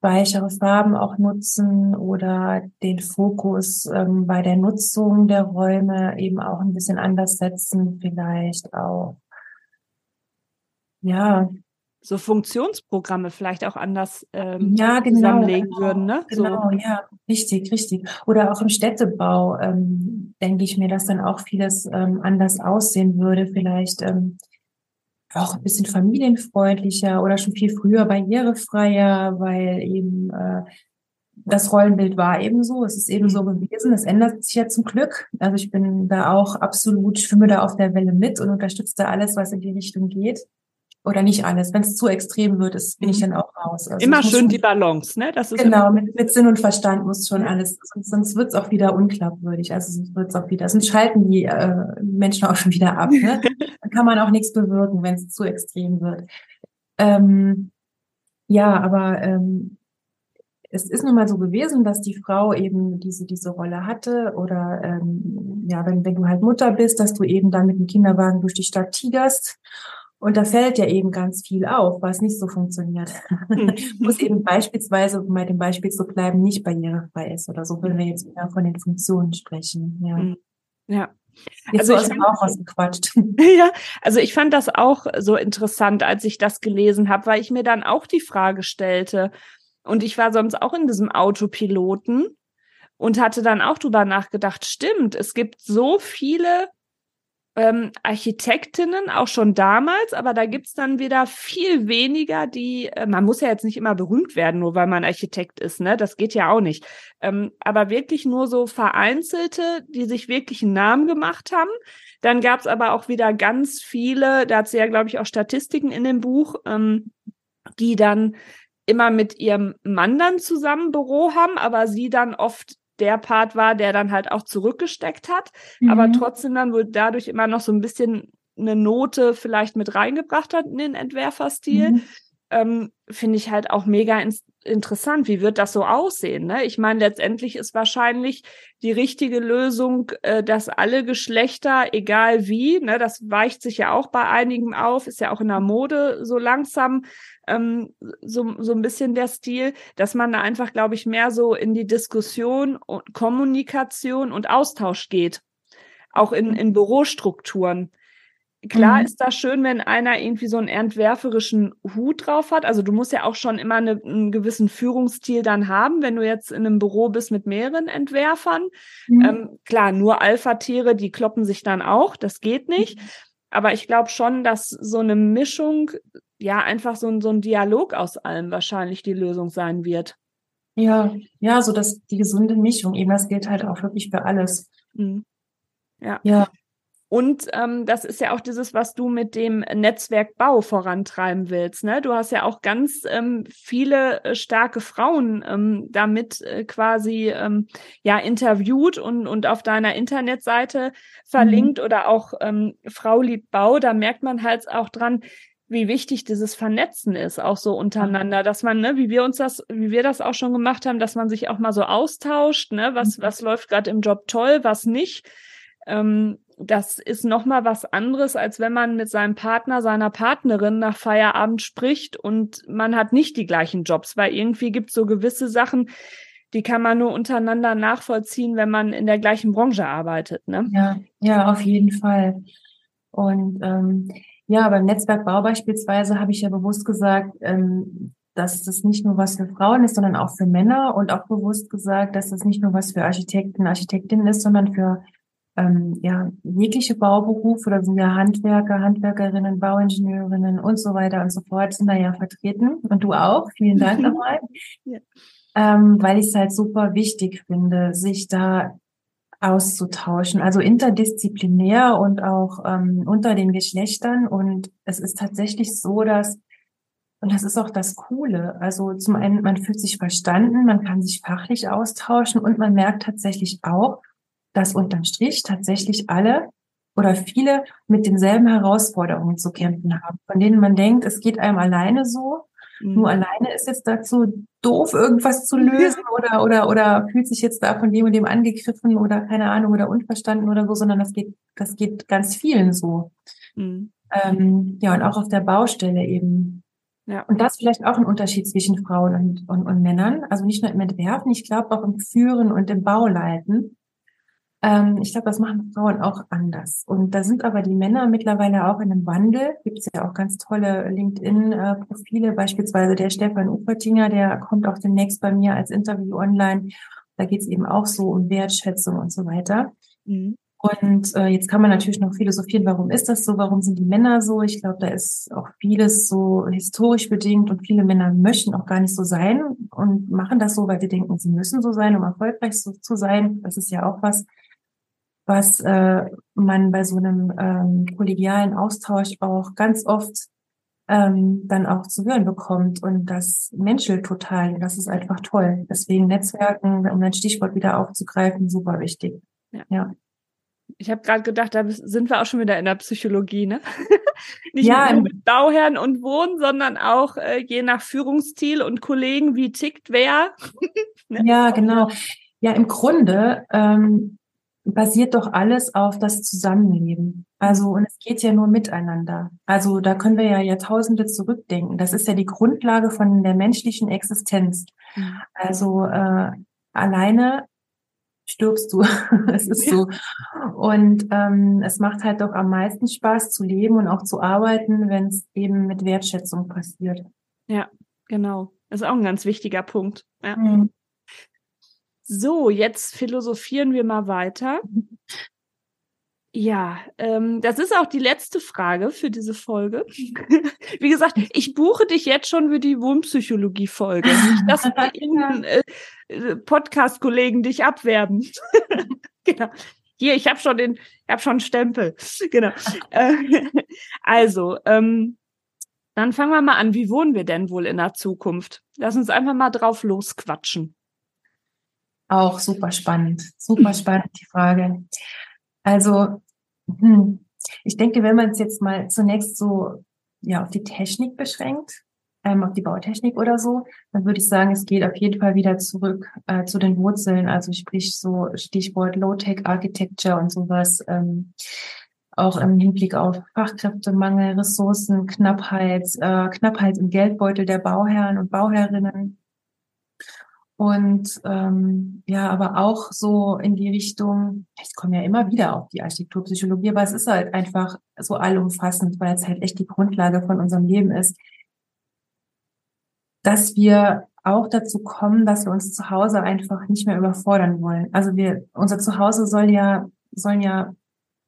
weichere Farben auch nutzen oder den Fokus ähm, bei der Nutzung der Räume eben auch ein bisschen anders setzen, vielleicht auch. Ja, so Funktionsprogramme vielleicht auch anders ähm, ja, genau, zusammenlegen genau, würden. Ne? Genau, so. ja, richtig, richtig. Oder auch im Städtebau ähm, denke ich mir, dass dann auch vieles ähm, anders aussehen würde. Vielleicht ähm, auch ein bisschen familienfreundlicher oder schon viel früher barrierefreier, weil eben äh, das Rollenbild war eben so, es ist eben so gewesen, es ändert sich ja zum Glück. Also ich bin da auch absolut, schwimme da auf der Welle mit und unterstütze da alles, was in die Richtung geht oder nicht alles. Wenn es zu extrem wird, ist, bin ich mhm. dann auch raus. Also immer schön die Balance, ne? Das ist genau, mit, mit Sinn und Verstand muss schon alles, sonst, sonst wird es auch wieder unglaubwürdig. Also sonst wird es auch wieder, sonst schalten die äh, Menschen auch schon wieder ab. Ne? dann kann man auch nichts bewirken, wenn es zu extrem wird. Ähm, ja, aber ähm, es ist nun mal so gewesen, dass die Frau eben diese, diese Rolle hatte oder ähm, ja, wenn, wenn du halt Mutter bist, dass du eben dann mit dem Kinderwagen durch die Stadt tigerst und da fällt ja eben ganz viel auf, was nicht so funktioniert. Mhm. Muss eben beispielsweise, um bei dem Beispiel zu bleiben, nicht barrierefrei ist oder so, wenn wir jetzt wieder von den Funktionen sprechen. Ja. Mhm. Ja. Jetzt also ich auch was gequatscht. Ja, also ich fand das auch so interessant, als ich das gelesen habe, weil ich mir dann auch die Frage stellte. Und ich war sonst auch in diesem Autopiloten und hatte dann auch drüber nachgedacht, stimmt, es gibt so viele ähm, Architektinnen, auch schon damals, aber da gibt's dann wieder viel weniger, die, äh, man muss ja jetzt nicht immer berühmt werden, nur weil man Architekt ist, ne? Das geht ja auch nicht. Ähm, aber wirklich nur so vereinzelte, die sich wirklich einen Namen gemacht haben. Dann gab's aber auch wieder ganz viele, da hat sie ja, glaube ich, auch Statistiken in dem Buch, ähm, die dann immer mit ihrem Mann dann zusammen Büro haben, aber sie dann oft der Part war, der dann halt auch zurückgesteckt hat, mhm. aber trotzdem dann wohl dadurch immer noch so ein bisschen eine Note vielleicht mit reingebracht hat in den Entwerferstil. Mhm. Ähm, Finde ich halt auch mega in interessant. Wie wird das so aussehen? Ne? Ich meine, letztendlich ist wahrscheinlich die richtige Lösung, äh, dass alle Geschlechter, egal wie, ne, das weicht sich ja auch bei einigen auf, ist ja auch in der Mode so langsam, ähm, so, so ein bisschen der Stil, dass man da einfach, glaube ich, mehr so in die Diskussion und Kommunikation und Austausch geht. Auch in, in Bürostrukturen. Klar mhm. ist das schön, wenn einer irgendwie so einen entwerferischen Hut drauf hat. Also du musst ja auch schon immer eine, einen gewissen Führungsstil dann haben, wenn du jetzt in einem Büro bist mit mehreren Entwerfern. Mhm. Ähm, klar, nur Alpha-Tiere, die kloppen sich dann auch. Das geht nicht. Mhm. Aber ich glaube schon, dass so eine Mischung ja einfach so ein, so ein Dialog aus allem wahrscheinlich die Lösung sein wird. Ja, ja, so dass die gesunde Mischung, eben das gilt halt auch wirklich für alles. Mhm. Ja. ja. Und ähm, das ist ja auch dieses, was du mit dem Netzwerkbau vorantreiben willst. Ne? Du hast ja auch ganz ähm, viele äh, starke Frauen ähm, damit äh, quasi ähm, ja interviewt und, und auf deiner Internetseite verlinkt mhm. oder auch ähm, Frau liebt Bau. Da merkt man halt auch dran, wie wichtig dieses Vernetzen ist, auch so untereinander, dass man, ne, wie wir uns das, wie wir das auch schon gemacht haben, dass man sich auch mal so austauscht, ne, was, mhm. was läuft gerade im Job toll, was nicht. Ähm, das ist nochmal was anderes, als wenn man mit seinem Partner, seiner Partnerin nach Feierabend spricht und man hat nicht die gleichen Jobs, weil irgendwie gibt es so gewisse Sachen, die kann man nur untereinander nachvollziehen, wenn man in der gleichen Branche arbeitet. Ne? Ja, ja, auf jeden Fall. Und ähm, ja, beim Netzwerkbau beispielsweise habe ich ja bewusst gesagt, ähm, dass das nicht nur was für Frauen ist, sondern auch für Männer und auch bewusst gesagt, dass das nicht nur was für Architekten, Architektinnen ist, sondern für ähm, ja, jegliche Bauberufe, da sind ja Handwerker, Handwerkerinnen, Bauingenieurinnen und so weiter und so fort, sind da ja vertreten. Und du auch. Vielen Dank nochmal. ja. ähm, weil ich es halt super wichtig finde, sich da auszutauschen, also interdisziplinär und auch ähm, unter den Geschlechtern. Und es ist tatsächlich so, dass Und das ist auch das Coole. Also zum einen, man fühlt sich verstanden, man kann sich fachlich austauschen und man merkt tatsächlich auch, dass unterm Strich tatsächlich alle oder viele mit denselben Herausforderungen zu kämpfen haben, von denen man denkt, es geht einem alleine so. Mhm. Nur alleine ist jetzt dazu doof, irgendwas zu lösen oder, oder, oder fühlt sich jetzt da von dem und dem angegriffen oder keine Ahnung oder unverstanden oder so, sondern das geht, das geht ganz vielen so. Mhm. Ähm, ja, und auch auf der Baustelle eben. Ja. Und das vielleicht auch ein Unterschied zwischen Frauen und, und, und Männern. Also nicht nur im Entwerfen, ich glaube auch im Führen und im Bauleiten. Ähm, ich glaube, das machen Frauen auch anders. Und da sind aber die Männer mittlerweile auch in einem Wandel. Gibt es ja auch ganz tolle LinkedIn-Profile, beispielsweise der Stefan Ufertinger, der kommt auch demnächst bei mir als Interview online. Da geht es eben auch so um Wertschätzung und so weiter. Mhm. Und äh, jetzt kann man natürlich noch philosophieren, warum ist das so, warum sind die Männer so? Ich glaube, da ist auch vieles so historisch bedingt und viele Männer möchten auch gar nicht so sein und machen das so, weil sie denken, sie müssen so sein, um erfolgreich so, zu sein. Das ist ja auch was, was äh, man bei so einem ähm, kollegialen Austausch auch ganz oft ähm, dann auch zu hören bekommt. Und das menschelt total. Das ist einfach toll. Deswegen Netzwerken, um ein Stichwort wieder aufzugreifen, super wichtig. Ja. ja. Ich habe gerade gedacht, da sind wir auch schon wieder in der Psychologie, ne? Nicht ja, nur mit Bauherren und Wohnen, sondern auch äh, je nach Führungsstil und Kollegen, wie tickt wer. ne? Ja, genau. Ja, im Grunde ähm, basiert doch alles auf das Zusammenleben. Also, und es geht ja nur miteinander. Also, da können wir ja Jahrtausende zurückdenken. Das ist ja die Grundlage von der menschlichen Existenz. Mhm. Also, äh, alleine stirbst du. es ist so. Und ähm, es macht halt doch am meisten Spaß zu leben und auch zu arbeiten, wenn es eben mit Wertschätzung passiert. Ja, genau. Das ist auch ein ganz wichtiger Punkt. Ja. Mhm. So, jetzt philosophieren wir mal weiter. Ja, ähm, das ist auch die letzte Frage für diese Folge. Wie gesagt, ich buche dich jetzt schon für die Wohnpsychologie-Folge. Nicht, dass irgendein äh, Podcast-Kollegen dich abwerben. genau. Hier, ich habe schon den, ich habe schon einen Stempel. Genau. Äh, also, ähm, dann fangen wir mal an. Wie wohnen wir denn wohl in der Zukunft? Lass uns einfach mal drauf losquatschen. Auch super spannend, super spannend die Frage. Also, hm, ich denke, wenn man es jetzt mal zunächst so ja auf die Technik beschränkt, ähm, auf die Bautechnik oder so, dann würde ich sagen, es geht auf jeden Fall wieder zurück äh, zu den Wurzeln, also sprich so Stichwort Low-Tech Architecture und sowas. Ähm, auch im Hinblick auf Fachkräftemangel, Ressourcen, Knappheit, äh, Knappheit im Geldbeutel der Bauherren und Bauherrinnen und ähm, ja, aber auch so in die Richtung, ich komme ja immer wieder auf die Architekturpsychologie, aber es ist halt einfach so allumfassend, weil es halt echt die Grundlage von unserem Leben ist, dass wir auch dazu kommen, dass wir uns zu Hause einfach nicht mehr überfordern wollen. Also wir, unser Zuhause soll ja, sollen ja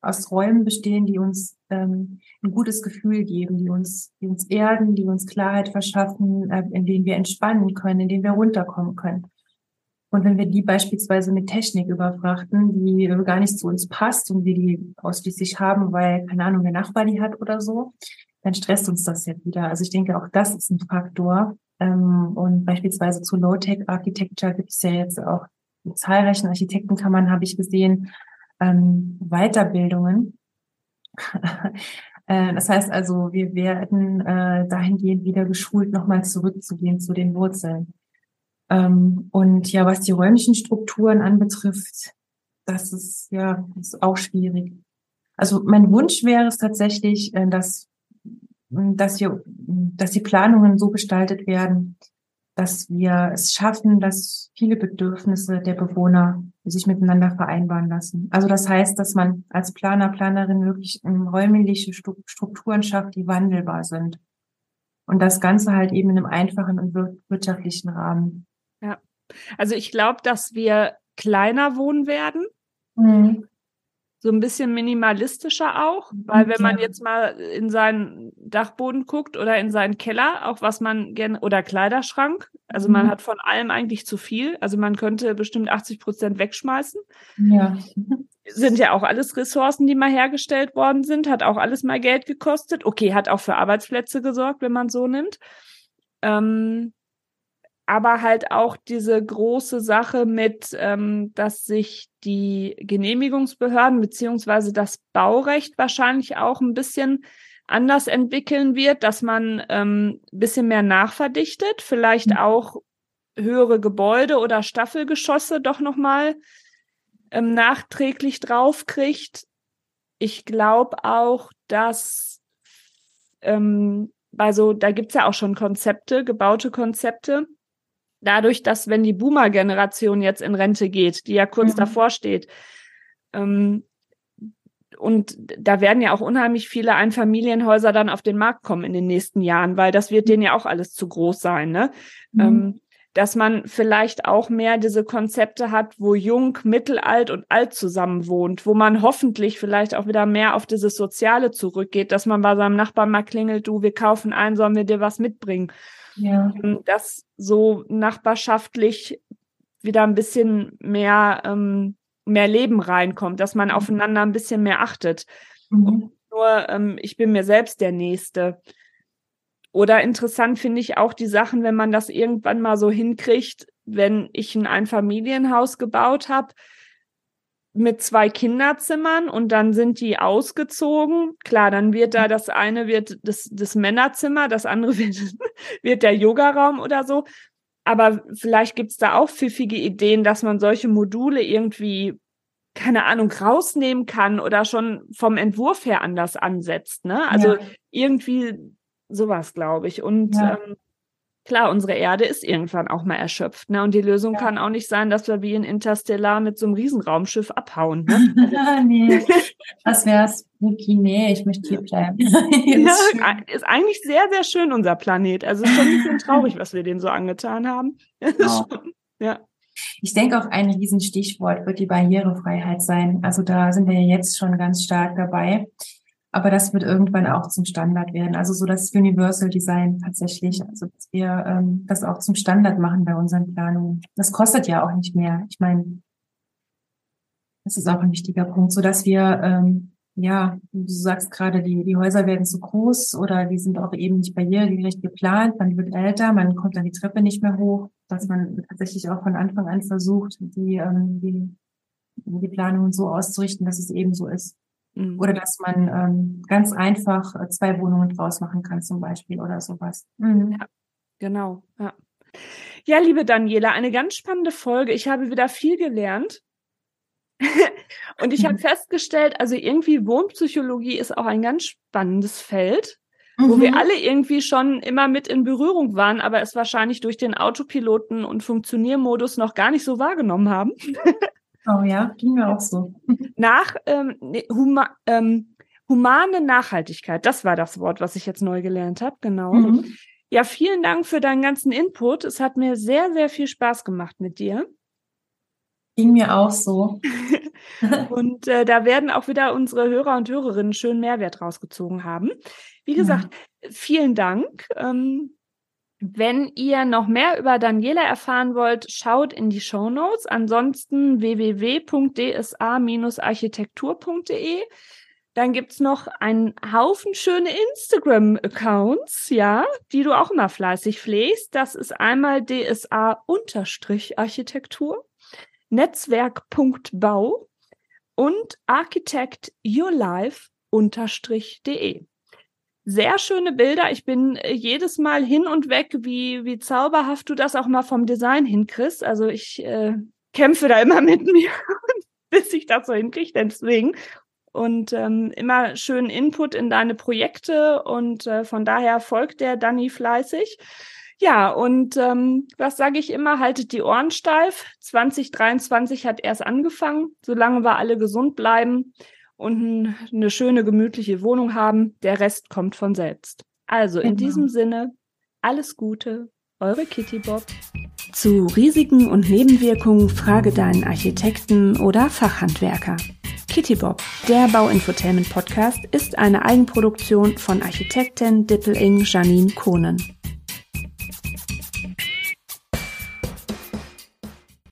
aus Räumen bestehen, die uns ähm, ein gutes Gefühl geben, die uns, die uns erden, die uns Klarheit verschaffen, äh, in denen wir entspannen können, in denen wir runterkommen können. Und wenn wir die beispielsweise mit Technik überfrachten, die gar nicht zu uns passt und wir die ausschließlich haben, weil, keine Ahnung, der Nachbar die hat oder so, dann stresst uns das ja wieder. Also ich denke, auch das ist ein Faktor. Ähm, und beispielsweise zu Low-Tech Architecture gibt es ja jetzt auch in zahlreichen Architektenkammern, habe ich gesehen, ähm, Weiterbildungen. Äh, das heißt also, wir werden äh, dahingehend wieder geschult, nochmal zurückzugehen zu den Wurzeln. Ähm, und ja, was die räumlichen Strukturen anbetrifft, das ist ja ist auch schwierig. Also mein Wunsch wäre es tatsächlich, äh, dass, dass, hier, dass die Planungen so gestaltet werden, dass wir es schaffen, dass viele Bedürfnisse der Bewohner sich miteinander vereinbaren lassen. Also das heißt, dass man als Planer, Planerin wirklich räumliche Strukturen schafft, die wandelbar sind. Und das Ganze halt eben in einem einfachen und wirtschaftlichen Rahmen. Ja, also ich glaube, dass wir kleiner wohnen werden. Mhm so ein bisschen minimalistischer auch, weil wenn man jetzt mal in seinen Dachboden guckt oder in seinen Keller, auch was man gerne oder Kleiderschrank, also man mhm. hat von allem eigentlich zu viel, also man könnte bestimmt 80 Prozent wegschmeißen. Ja. Sind ja auch alles Ressourcen, die mal hergestellt worden sind, hat auch alles mal Geld gekostet. Okay, hat auch für Arbeitsplätze gesorgt, wenn man so nimmt. Ähm, aber halt auch diese große Sache mit, ähm, dass sich die Genehmigungsbehörden beziehungsweise das Baurecht wahrscheinlich auch ein bisschen anders entwickeln wird, dass man ähm, bisschen mehr nachverdichtet, vielleicht mhm. auch höhere Gebäude oder Staffelgeschosse doch nochmal ähm, nachträglich draufkriegt. Ich glaube auch, dass ähm, bei so, da gibt's ja auch schon Konzepte, gebaute Konzepte, dadurch, dass wenn die Boomer-Generation jetzt in Rente geht, die ja kurz mhm. davor steht, ähm, und da werden ja auch unheimlich viele Einfamilienhäuser dann auf den Markt kommen in den nächsten Jahren, weil das wird denen ja auch alles zu groß sein, ne? Mhm. Ähm, dass man vielleicht auch mehr diese Konzepte hat, wo jung, mittelalt und alt zusammen wohnt, wo man hoffentlich vielleicht auch wieder mehr auf dieses Soziale zurückgeht, dass man bei seinem Nachbarn mal klingelt, du, wir kaufen ein, sollen wir dir was mitbringen? Ja. Ähm, dass so nachbarschaftlich wieder ein bisschen mehr, ähm, mehr Leben reinkommt, dass man mhm. aufeinander ein bisschen mehr achtet. Mhm. Nur ähm, ich bin mir selbst der Nächste. Oder interessant finde ich auch die Sachen, wenn man das irgendwann mal so hinkriegt, wenn ich ein Einfamilienhaus gebaut habe, mit zwei Kinderzimmern und dann sind die ausgezogen. Klar, dann wird da das eine wird das, das Männerzimmer, das andere wird, wird der Yogaraum oder so. Aber vielleicht gibt's da auch pfiffige Ideen, dass man solche Module irgendwie, keine Ahnung, rausnehmen kann oder schon vom Entwurf her anders ansetzt. Ne? Also ja. irgendwie sowas, glaube ich. Und ja. ähm, klar, unsere Erde ist irgendwann auch mal erschöpft. Ne? Und die Lösung ja. kann auch nicht sein, dass wir wie in Interstellar mit so einem Riesenraumschiff abhauen. Ne? Also, nee, das wäre spooky. Nee, ich möchte hier bleiben. ja, ist eigentlich sehr, sehr schön, unser Planet. Also ist schon ein bisschen traurig, was wir denen so angetan haben. Genau. ja. Ich denke auch ein Riesenstichwort wird die Barrierefreiheit sein. Also da sind wir ja jetzt schon ganz stark dabei. Aber das wird irgendwann auch zum Standard werden. Also so das Universal Design tatsächlich. Also dass wir ähm, das auch zum Standard machen bei unseren Planungen. Das kostet ja auch nicht mehr. Ich meine, das ist auch ein wichtiger Punkt, so dass wir ähm, ja, du sagst gerade, die, die Häuser werden zu groß oder die sind auch eben nicht barrieregerecht geplant. Man wird älter, man kommt dann die Treppe nicht mehr hoch, dass man tatsächlich auch von Anfang an versucht, die, ähm, die, die Planungen so auszurichten, dass es eben so ist. Mhm. Oder dass man ähm, ganz einfach äh, zwei Wohnungen draus machen kann, zum Beispiel oder sowas. Mhm. Ja, genau. Ja. ja, liebe Daniela, eine ganz spannende Folge. Ich habe wieder viel gelernt. Und ich habe festgestellt, also irgendwie Wohnpsychologie ist auch ein ganz spannendes Feld, mhm. wo wir mhm. alle irgendwie schon immer mit in Berührung waren, aber es wahrscheinlich durch den Autopiloten und Funktioniermodus noch gar nicht so wahrgenommen haben. Oh ja, ging mir auch so. Nach ähm, huma, ähm, humane Nachhaltigkeit, das war das Wort, was ich jetzt neu gelernt habe, genau. Mhm. Ja, vielen Dank für deinen ganzen Input. Es hat mir sehr, sehr viel Spaß gemacht mit dir. Ging mir auch so. und äh, da werden auch wieder unsere Hörer und Hörerinnen schön Mehrwert rausgezogen haben. Wie gesagt, ja. vielen Dank. Ähm, wenn ihr noch mehr über Daniela erfahren wollt, schaut in die Show Notes. Ansonsten www.dsa-architektur.de. Dann gibt's noch einen Haufen schöne Instagram-Accounts, ja, die du auch immer fleißig pflegst. Das ist einmal DSA-Architektur, Netzwerk.bau und Architect Your Life-de sehr schöne Bilder. Ich bin äh, jedes Mal hin und weg, wie, wie zauberhaft du das auch mal vom Design hinkriegst. Also ich äh, kämpfe da immer mit mir, bis ich das so hinkriege, deswegen. Und ähm, immer schönen Input in deine Projekte und äh, von daher folgt der Danny fleißig. Ja, und ähm, was sage ich immer? Haltet die Ohren steif. 2023 hat erst angefangen. Solange wir alle gesund bleiben, und eine schöne, gemütliche Wohnung haben. Der Rest kommt von selbst. Also in genau. diesem Sinne, alles Gute, eure Kitty Bob. Zu Risiken und Nebenwirkungen frage deinen Architekten oder Fachhandwerker. Kitty Bob, der Bauinfotainment Podcast, ist eine Eigenproduktion von Architektin Dippel-Ing Janine Kohnen.